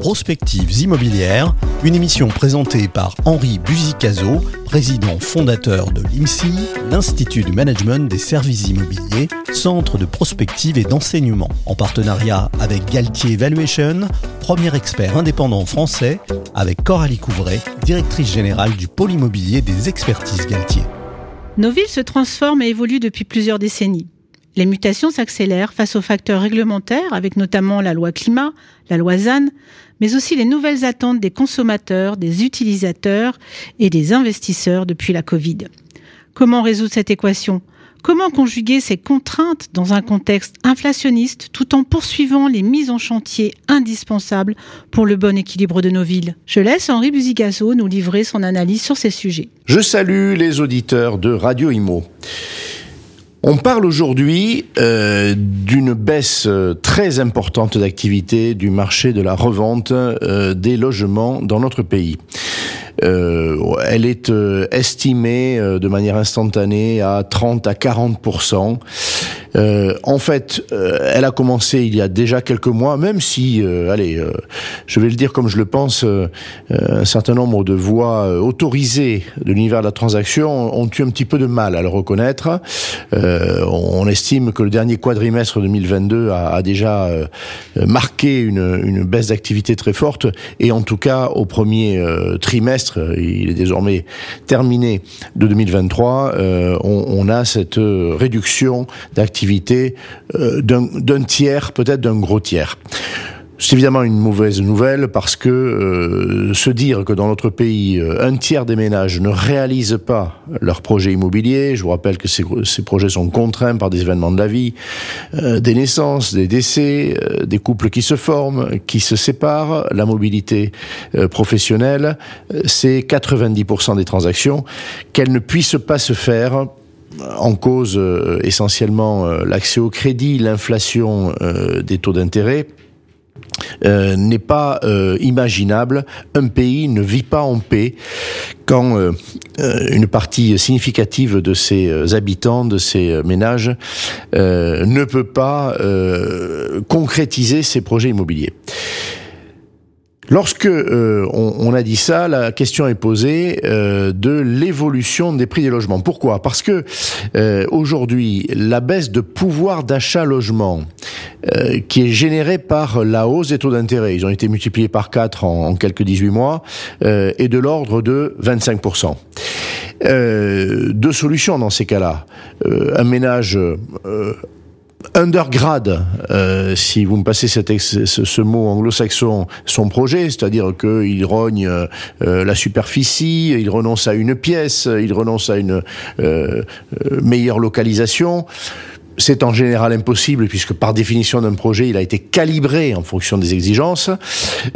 Prospectives immobilières, une émission présentée par Henri Buzicazo, président fondateur de l'IMSI, l'Institut du Management des Services Immobiliers, centre de prospective et d'enseignement, en partenariat avec Galtier Evaluation, premier expert indépendant français, avec Coralie Couvray, directrice générale du pôle immobilier des expertises Galtier. Nos villes se transforment et évoluent depuis plusieurs décennies. Les mutations s'accélèrent face aux facteurs réglementaires, avec notamment la loi climat, la loi ZAN, mais aussi les nouvelles attentes des consommateurs, des utilisateurs et des investisseurs depuis la Covid. Comment résoudre cette équation? Comment conjuguer ces contraintes dans un contexte inflationniste tout en poursuivant les mises en chantier indispensables pour le bon équilibre de nos villes? Je laisse Henri Buzigasso nous livrer son analyse sur ces sujets. Je salue les auditeurs de Radio Imo. On parle aujourd'hui euh, d'une baisse euh, très importante d'activité du marché de la revente euh, des logements dans notre pays. elle est estimée de manière instantanée à 30 à 40 euh, en fait, euh, elle a commencé il y a déjà quelques mois, même si, euh, allez, je vais le dire comme je le pense, un certain nombre de voix autorisées de l'univers de la transaction ont eu un petit peu de mal à le reconnaître. on estime que le dernier quadrimestre 2022 a, a déjà marqué une, baisse d'activité très forte, et en tout cas au premier trimestre, il est désormais terminé de 2023, on, on a cette réduction d'activité euh, d'un tiers, peut-être d'un gros tiers. C'est évidemment une mauvaise nouvelle parce que euh, se dire que dans notre pays, euh, un tiers des ménages ne réalisent pas leur projet immobilier, je vous rappelle que ces, projets sont contraints par des événements de la vie, des naissances, des décès, des couples qui se forment, qui se séparent, la mobilité professionnelle, c'est 90% des transactions, qu'elles ne puissent pas se faire en cause euh, essentiellement euh, l'accès au crédit, l'inflation euh, des taux d'intérêt. n'est pas imaginable. Un pays ne vit pas en paix quand une partie significative de ses habitants, de ses ménages, ne peut pas concrétiser ses projets immobiliers. Lorsque euh, on, a dit ça, la question est posée euh, de l'évolution des prix des logements. Pourquoi? Parce que euh, aujourd'hui, la baisse de pouvoir d'achat logement qui est générée par la hausse des taux d'intérêt, ils ont été multipliés par 4 en, en quelques 18 mois, est de l'ordre de 25%. deux solutions dans ces cas-là. un ménage undergrad, euh, si vous me passez ce, ce, mot anglo-saxon, son projet, c'est-à-dire qu'il rogne euh, la superficie, il renonce à une pièce, il renonce à une euh, meilleure localisation c'est en général impossible puisque par définition d'un projet, il a été calibré en fonction des exigences.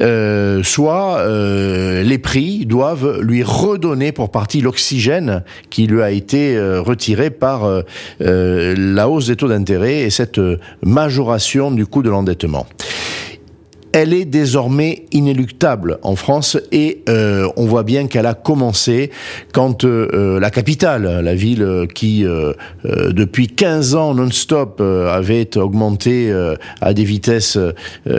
Euh, soit euh, les prix doivent lui redonner pour partie l'oxygène qui lui a été euh, retiré par la hausse des taux d'intérêt et cette majoration du coût de l'endettement elle est désormais inéluctable en France et euh, on voit bien qu'elle a commencé quand euh, euh, la capitale, la ville qui depuis 15 ans non-stop avait augmenté à des vitesses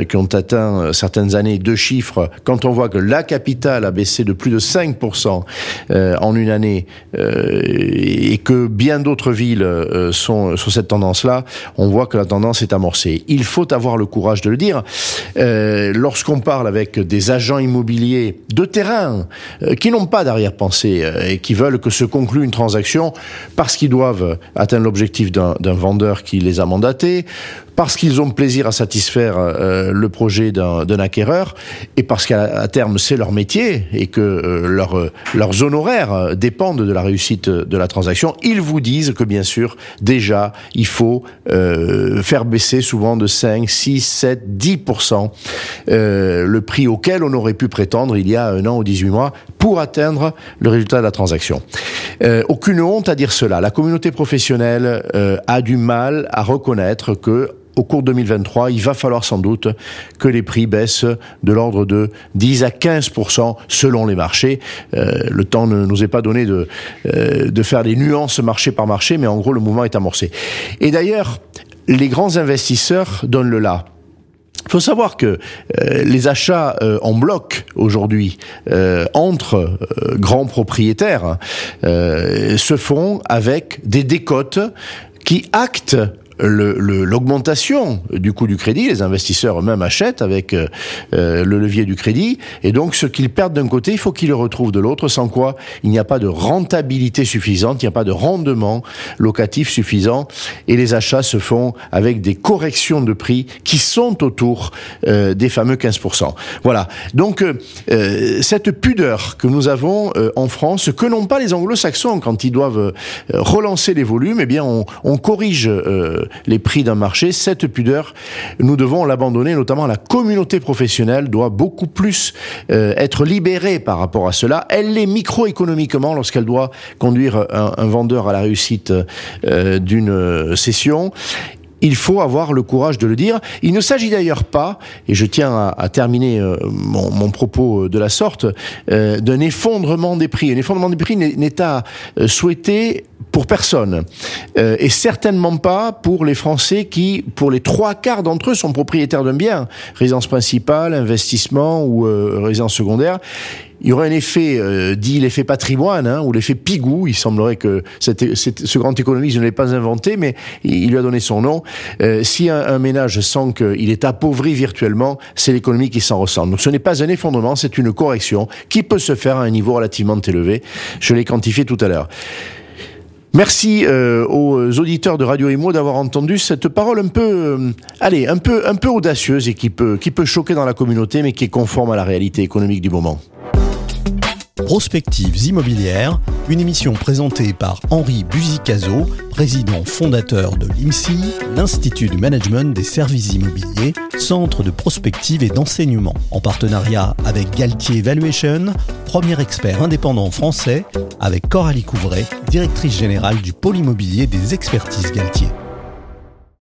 qui ont atteint certaines années deux chiffres, quand on voit que la capitale a baissé de plus de 5% en une année et que bien d'autres villes sont sur cette tendance-là, on voit que la tendance est amorcée. Il faut avoir le courage de le dire. Euh, lorsqu'on parle avec des agents immobiliers de terrain euh, qui n'ont pas d'arrière-pensée euh, et qui veulent que se conclue une transaction parce qu'ils doivent atteindre l'objectif d'un vendeur qui les a mandatés, parce qu'ils ont plaisir à satisfaire euh, le projet d'un acquéreur et parce qu'à terme c'est leur métier et que euh, leur, leurs honoraires dépendent de la réussite de la transaction, ils vous disent que bien sûr déjà il faut euh, faire baisser souvent de 5, 6, 7, 10% le prix auquel on aurait pu prétendre il y a un an ou 18 mois pour atteindre le résultat de la transaction. aucune honte à dire cela. La communauté professionnelle a du mal à reconnaître que au cours de 2023, il va falloir sans doute que les prix baissent de l'ordre de 10 à 15 selon les marchés. Euh, le temps ne nous est pas donné de, euh, de faire les nuances marché par marché, mais en gros, le mouvement est amorcé. Et d'ailleurs, les grands investisseurs donnent le là. Il faut savoir que euh, les achats en bloc aujourd'hui entre grands propriétaires se font avec des décotes qui actent l'augmentation le, du coût du crédit. Les investisseurs eux-mêmes achètent avec euh, euh, le levier du crédit. Et donc, ce qu'ils perdent d'un côté, il faut qu'ils le retrouvent de l'autre, sans quoi il n'y a pas de rentabilité suffisante, il n'y a pas de rendement locatif suffisant. Et les achats se font avec des corrections de prix qui sont autour euh, des fameux 15%. Voilà. Donc, cette pudeur que nous avons en France, que n'ont pas les anglo-saxons quand ils doivent relancer les volumes, eh bien, on, on corrige les prix d'un marché. Cette pudeur, nous devons l'abandonner, notamment la communauté professionnelle doit beaucoup plus euh, être libérée par rapport à cela. Elle l'est microéconomiquement lorsqu'elle doit conduire un, vendeur à la réussite euh, d'une session il faut avoir le courage de le dire. Il ne s'agit d'ailleurs pas, et je tiens à, terminer euh, mon, propos de la sorte, euh, d'un effondrement des prix. Un effondrement des prix n'est à euh, souhaiter pour personne, et certainement pas pour les Français qui, pour les trois quarts d'entre eux, sont propriétaires d'un bien, résidence principale, investissement ou résidence secondaire il y aurait un effet euh, dit l'effet patrimoine hein, ou l'effet Pigou. Il semblerait que ce grand économiste ne l'ait pas inventé, mais il, lui a donné son nom. Euh, si un, un, ménage sent qu'il est appauvri virtuellement, c'est l'économie qui s'en ressent. Donc ce n'est pas un effondrement, c'est une correction qui peut se faire à un niveau relativement élevé. Je l'ai quantifié tout à l'heure. Merci euh, aux auditeurs de Radio Imo d'avoir entendu cette parole un peu, euh, allez, un peu, un peu audacieuse et qui peut, qui peut choquer dans la communauté, mais qui est conforme à la réalité économique du moment. Prospectives immobilières, une émission présentée par Henri Buzicazo, président fondateur de l'IMSI, l'Institut du Management des Services Immobiliers, centre de prospective et d'enseignement, en partenariat avec Galtier Valuation, premier expert indépendant français, avec Coralie Couvray, directrice générale du pôle immobilier des expertises Galtier.